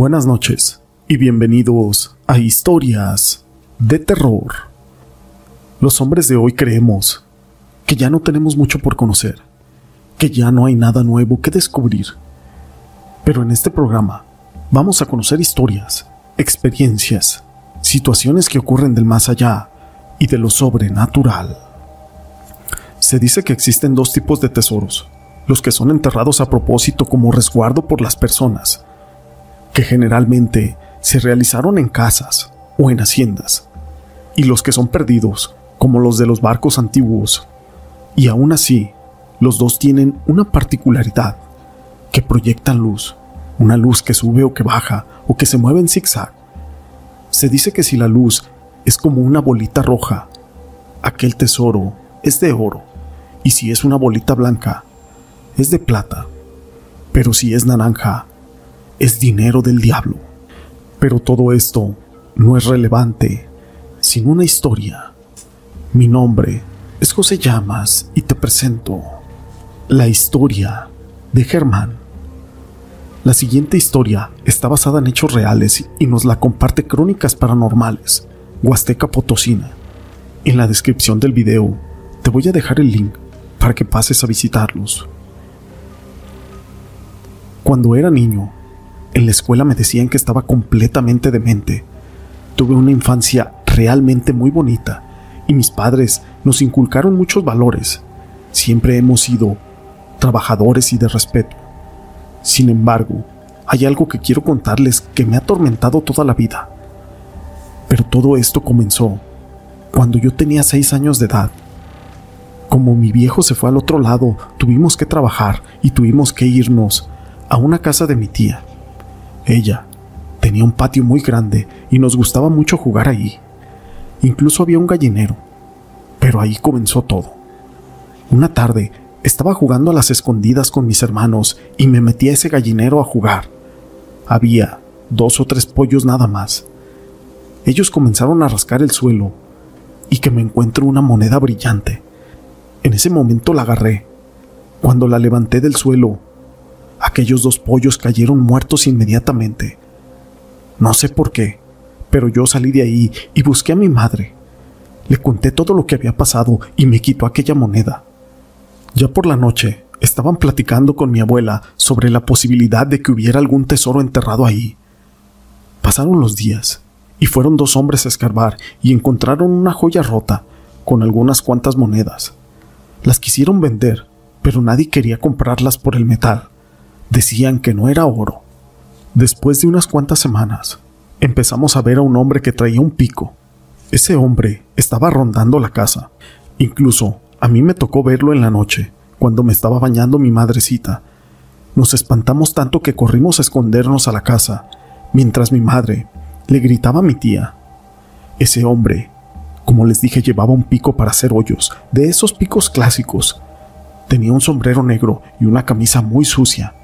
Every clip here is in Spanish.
Buenas noches y bienvenidos a Historias de Terror. Los hombres de hoy creemos que ya no tenemos mucho por conocer, que ya no hay nada nuevo que descubrir. Pero en este programa vamos a conocer historias, experiencias, situaciones que ocurren del más allá y de lo sobrenatural. Se dice que existen dos tipos de tesoros, los que son enterrados a propósito como resguardo por las personas, que generalmente se realizaron en casas o en haciendas, y los que son perdidos, como los de los barcos antiguos. Y aún así, los dos tienen una particularidad, que proyectan luz, una luz que sube o que baja o que se mueve en zigzag. Se dice que si la luz es como una bolita roja, aquel tesoro es de oro, y si es una bolita blanca, es de plata, pero si es naranja, es dinero del diablo. Pero todo esto no es relevante sin una historia. Mi nombre es José Llamas y te presento la historia de Germán. La siguiente historia está basada en hechos reales y nos la comparte Crónicas Paranormales, Huasteca Potosina. En la descripción del video te voy a dejar el link para que pases a visitarlos. Cuando era niño, en la escuela me decían que estaba completamente demente. Tuve una infancia realmente muy bonita y mis padres nos inculcaron muchos valores. Siempre hemos sido trabajadores y de respeto. Sin embargo, hay algo que quiero contarles que me ha atormentado toda la vida. Pero todo esto comenzó cuando yo tenía seis años de edad. Como mi viejo se fue al otro lado, tuvimos que trabajar y tuvimos que irnos a una casa de mi tía. Ella tenía un patio muy grande y nos gustaba mucho jugar ahí. Incluso había un gallinero. Pero ahí comenzó todo. Una tarde estaba jugando a las escondidas con mis hermanos y me metí a ese gallinero a jugar. Había dos o tres pollos nada más. Ellos comenzaron a rascar el suelo y que me encuentro una moneda brillante. En ese momento la agarré. Cuando la levanté del suelo, aquellos dos pollos cayeron muertos inmediatamente. No sé por qué, pero yo salí de ahí y busqué a mi madre. Le conté todo lo que había pasado y me quitó aquella moneda. Ya por la noche estaban platicando con mi abuela sobre la posibilidad de que hubiera algún tesoro enterrado ahí. Pasaron los días y fueron dos hombres a escarbar y encontraron una joya rota con algunas cuantas monedas. Las quisieron vender, pero nadie quería comprarlas por el metal. Decían que no era oro. Después de unas cuantas semanas, empezamos a ver a un hombre que traía un pico. Ese hombre estaba rondando la casa. Incluso a mí me tocó verlo en la noche, cuando me estaba bañando mi madrecita. Nos espantamos tanto que corrimos a escondernos a la casa, mientras mi madre le gritaba a mi tía. Ese hombre, como les dije, llevaba un pico para hacer hoyos, de esos picos clásicos. Tenía un sombrero negro y una camisa muy sucia.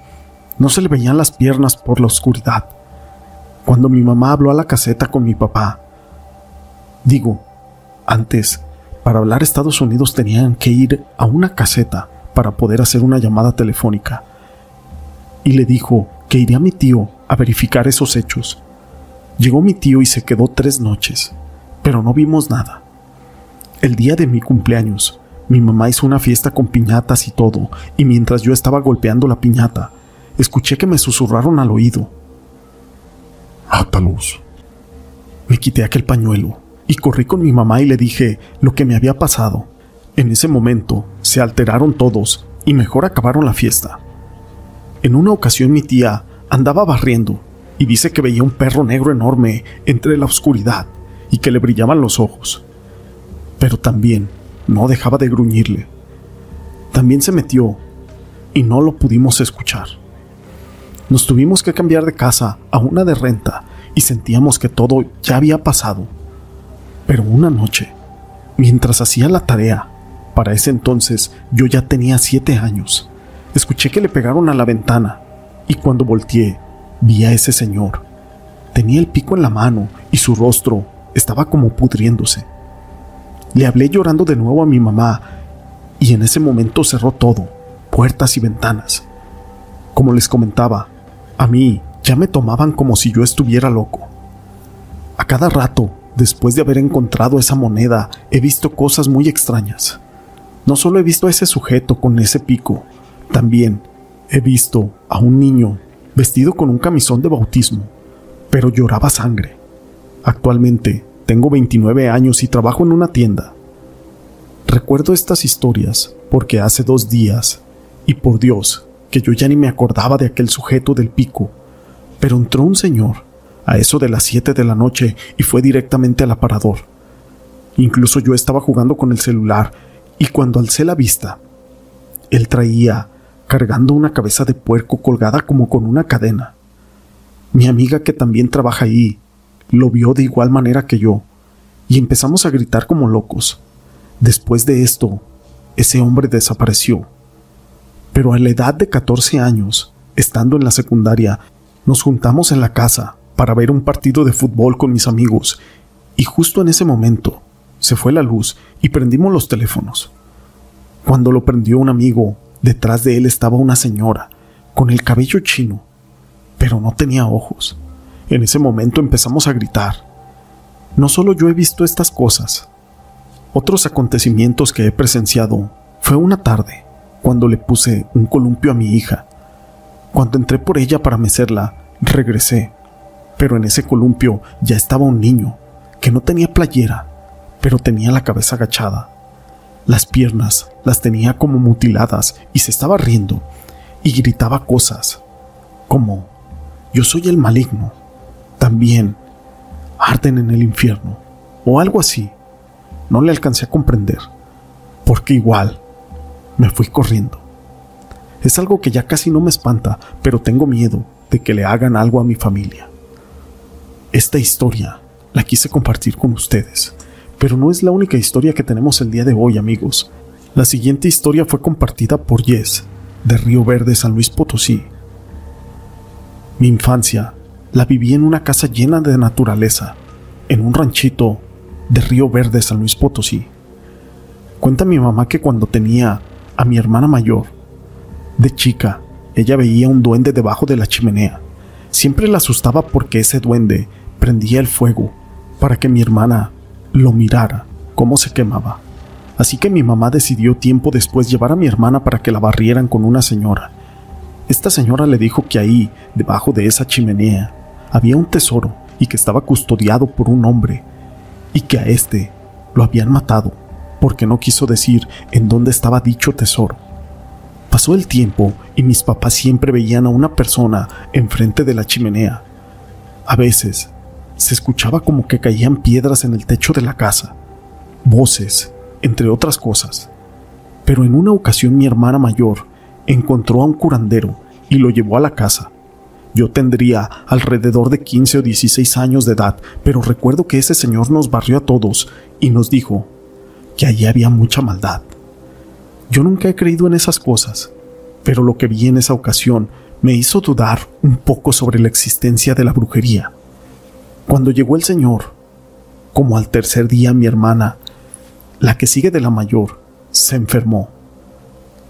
No se le veían las piernas por la oscuridad. Cuando mi mamá habló a la caseta con mi papá, digo, antes, para hablar Estados Unidos tenían que ir a una caseta para poder hacer una llamada telefónica. Y le dijo que iría a mi tío a verificar esos hechos. Llegó mi tío y se quedó tres noches, pero no vimos nada. El día de mi cumpleaños, mi mamá hizo una fiesta con piñatas y todo, y mientras yo estaba golpeando la piñata, escuché que me susurraron al oído. Átalos. Me quité aquel pañuelo y corrí con mi mamá y le dije lo que me había pasado. En ese momento se alteraron todos y mejor acabaron la fiesta. En una ocasión mi tía andaba barriendo y dice que veía un perro negro enorme entre la oscuridad y que le brillaban los ojos. Pero también no dejaba de gruñirle. También se metió y no lo pudimos escuchar. Nos tuvimos que cambiar de casa a una de renta y sentíamos que todo ya había pasado. Pero una noche, mientras hacía la tarea, para ese entonces yo ya tenía siete años, escuché que le pegaron a la ventana y cuando volteé vi a ese señor. Tenía el pico en la mano y su rostro estaba como pudriéndose. Le hablé llorando de nuevo a mi mamá y en ese momento cerró todo, puertas y ventanas. Como les comentaba, a mí ya me tomaban como si yo estuviera loco. A cada rato, después de haber encontrado esa moneda, he visto cosas muy extrañas. No solo he visto a ese sujeto con ese pico, también he visto a un niño vestido con un camisón de bautismo, pero lloraba sangre. Actualmente tengo 29 años y trabajo en una tienda. Recuerdo estas historias porque hace dos días, y por Dios, yo ya ni me acordaba de aquel sujeto del pico, pero entró un señor a eso de las 7 de la noche y fue directamente al aparador. Incluso yo estaba jugando con el celular y cuando alcé la vista, él traía cargando una cabeza de puerco colgada como con una cadena. Mi amiga que también trabaja ahí lo vio de igual manera que yo y empezamos a gritar como locos. Después de esto, ese hombre desapareció. Pero a la edad de 14 años, estando en la secundaria, nos juntamos en la casa para ver un partido de fútbol con mis amigos y justo en ese momento se fue la luz y prendimos los teléfonos. Cuando lo prendió un amigo, detrás de él estaba una señora, con el cabello chino, pero no tenía ojos. En ese momento empezamos a gritar. No solo yo he visto estas cosas, otros acontecimientos que he presenciado fue una tarde, cuando le puse un columpio a mi hija. Cuando entré por ella para mecerla, regresé, pero en ese columpio ya estaba un niño, que no tenía playera, pero tenía la cabeza agachada. Las piernas las tenía como mutiladas y se estaba riendo y gritaba cosas como yo soy el maligno, también arden en el infierno o algo así. No le alcancé a comprender, porque igual me fui corriendo. Es algo que ya casi no me espanta, pero tengo miedo de que le hagan algo a mi familia. Esta historia la quise compartir con ustedes, pero no es la única historia que tenemos el día de hoy, amigos. La siguiente historia fue compartida por Yes, de Río Verde, San Luis Potosí. Mi infancia la viví en una casa llena de naturaleza, en un ranchito de Río Verde, San Luis Potosí. Cuenta mi mamá que cuando tenía a mi hermana mayor, de chica, ella veía un duende debajo de la chimenea. Siempre la asustaba porque ese duende prendía el fuego para que mi hermana lo mirara cómo se quemaba. Así que mi mamá decidió tiempo después llevar a mi hermana para que la barrieran con una señora. Esta señora le dijo que ahí, debajo de esa chimenea, había un tesoro y que estaba custodiado por un hombre y que a este lo habían matado porque no quiso decir en dónde estaba dicho tesoro. Pasó el tiempo y mis papás siempre veían a una persona enfrente de la chimenea. A veces se escuchaba como que caían piedras en el techo de la casa, voces, entre otras cosas. Pero en una ocasión mi hermana mayor encontró a un curandero y lo llevó a la casa. Yo tendría alrededor de 15 o 16 años de edad, pero recuerdo que ese señor nos barrió a todos y nos dijo que allí había mucha maldad. Yo nunca he creído en esas cosas, pero lo que vi en esa ocasión me hizo dudar un poco sobre la existencia de la brujería. Cuando llegó el señor, como al tercer día mi hermana, la que sigue de la mayor, se enfermó.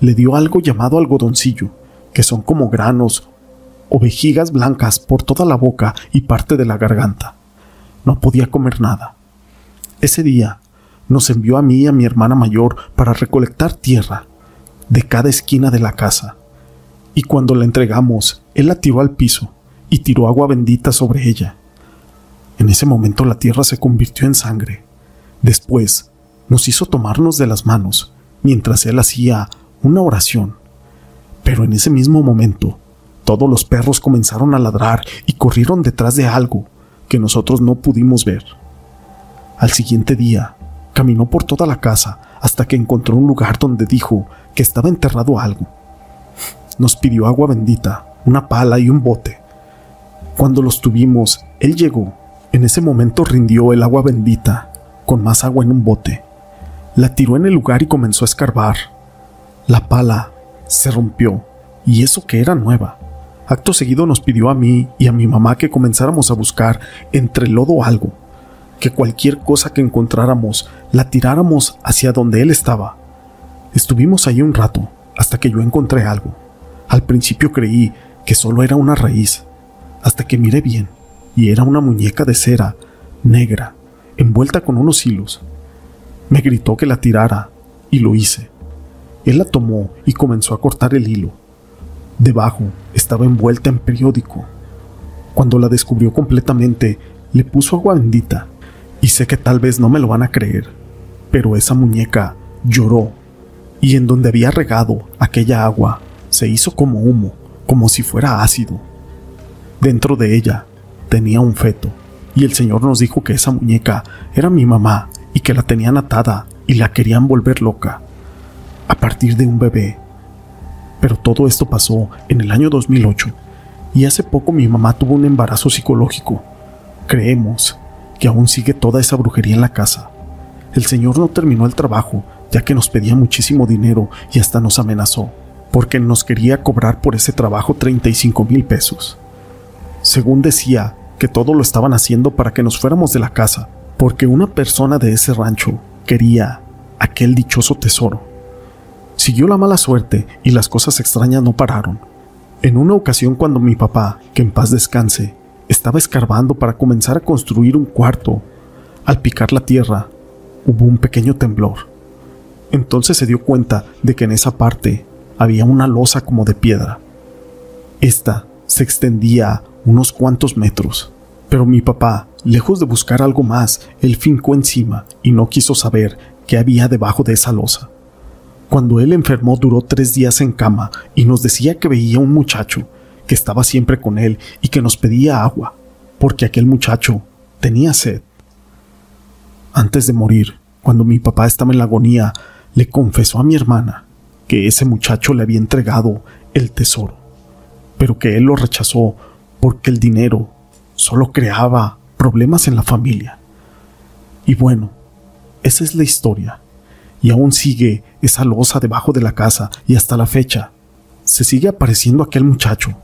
Le dio algo llamado algodoncillo, que son como granos o vejigas blancas por toda la boca y parte de la garganta. No podía comer nada. Ese día nos envió a mí y a mi hermana mayor para recolectar tierra de cada esquina de la casa. Y cuando la entregamos, él la tiró al piso y tiró agua bendita sobre ella. En ese momento la tierra se convirtió en sangre. Después nos hizo tomarnos de las manos mientras él hacía una oración. Pero en ese mismo momento todos los perros comenzaron a ladrar y corrieron detrás de algo que nosotros no pudimos ver. Al siguiente día, caminó por toda la casa hasta que encontró un lugar donde dijo que estaba enterrado algo. Nos pidió agua bendita, una pala y un bote. Cuando los tuvimos, él llegó. En ese momento rindió el agua bendita, con más agua en un bote. La tiró en el lugar y comenzó a escarbar. La pala se rompió, y eso que era nueva. Acto seguido nos pidió a mí y a mi mamá que comenzáramos a buscar entre lodo algo, que cualquier cosa que encontráramos la tiráramos hacia donde él estaba. Estuvimos ahí un rato, hasta que yo encontré algo. Al principio creí que solo era una raíz, hasta que miré bien, y era una muñeca de cera, negra, envuelta con unos hilos. Me gritó que la tirara, y lo hice. Él la tomó y comenzó a cortar el hilo. Debajo estaba envuelta en periódico. Cuando la descubrió completamente, le puso agua bendita. Y sé que tal vez no me lo van a creer, pero esa muñeca lloró. Y en donde había regado aquella agua, se hizo como humo, como si fuera ácido. Dentro de ella tenía un feto, y el Señor nos dijo que esa muñeca era mi mamá y que la tenían atada y la querían volver loca. A partir de un bebé. Pero todo esto pasó en el año 2008 y hace poco mi mamá tuvo un embarazo psicológico. Creemos que aún sigue toda esa brujería en la casa. El señor no terminó el trabajo, ya que nos pedía muchísimo dinero y hasta nos amenazó, porque nos quería cobrar por ese trabajo 35 mil pesos. Según decía, que todo lo estaban haciendo para que nos fuéramos de la casa, porque una persona de ese rancho quería aquel dichoso tesoro. Siguió la mala suerte y las cosas extrañas no pararon. En una ocasión cuando mi papá, que en paz descanse, estaba escarbando para comenzar a construir un cuarto, al picar la tierra, hubo un pequeño temblor. Entonces se dio cuenta de que en esa parte había una losa como de piedra. Esta se extendía unos cuantos metros, pero mi papá, lejos de buscar algo más, él fincó encima y no quiso saber qué había debajo de esa losa. Cuando él enfermó duró tres días en cama y nos decía que veía un muchacho que estaba siempre con él y que nos pedía agua, porque aquel muchacho tenía sed. Antes de morir, cuando mi papá estaba en la agonía, le confesó a mi hermana que ese muchacho le había entregado el tesoro, pero que él lo rechazó porque el dinero solo creaba problemas en la familia. Y bueno, esa es la historia y aún sigue esa losa debajo de la casa y hasta la fecha se sigue apareciendo aquel muchacho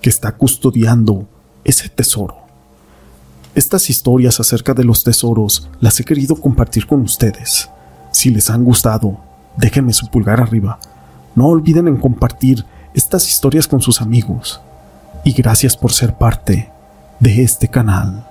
que está custodiando ese tesoro. Estas historias acerca de los tesoros las he querido compartir con ustedes. Si les han gustado, déjenme su pulgar arriba. No olviden en compartir estas historias con sus amigos. Y gracias por ser parte de este canal.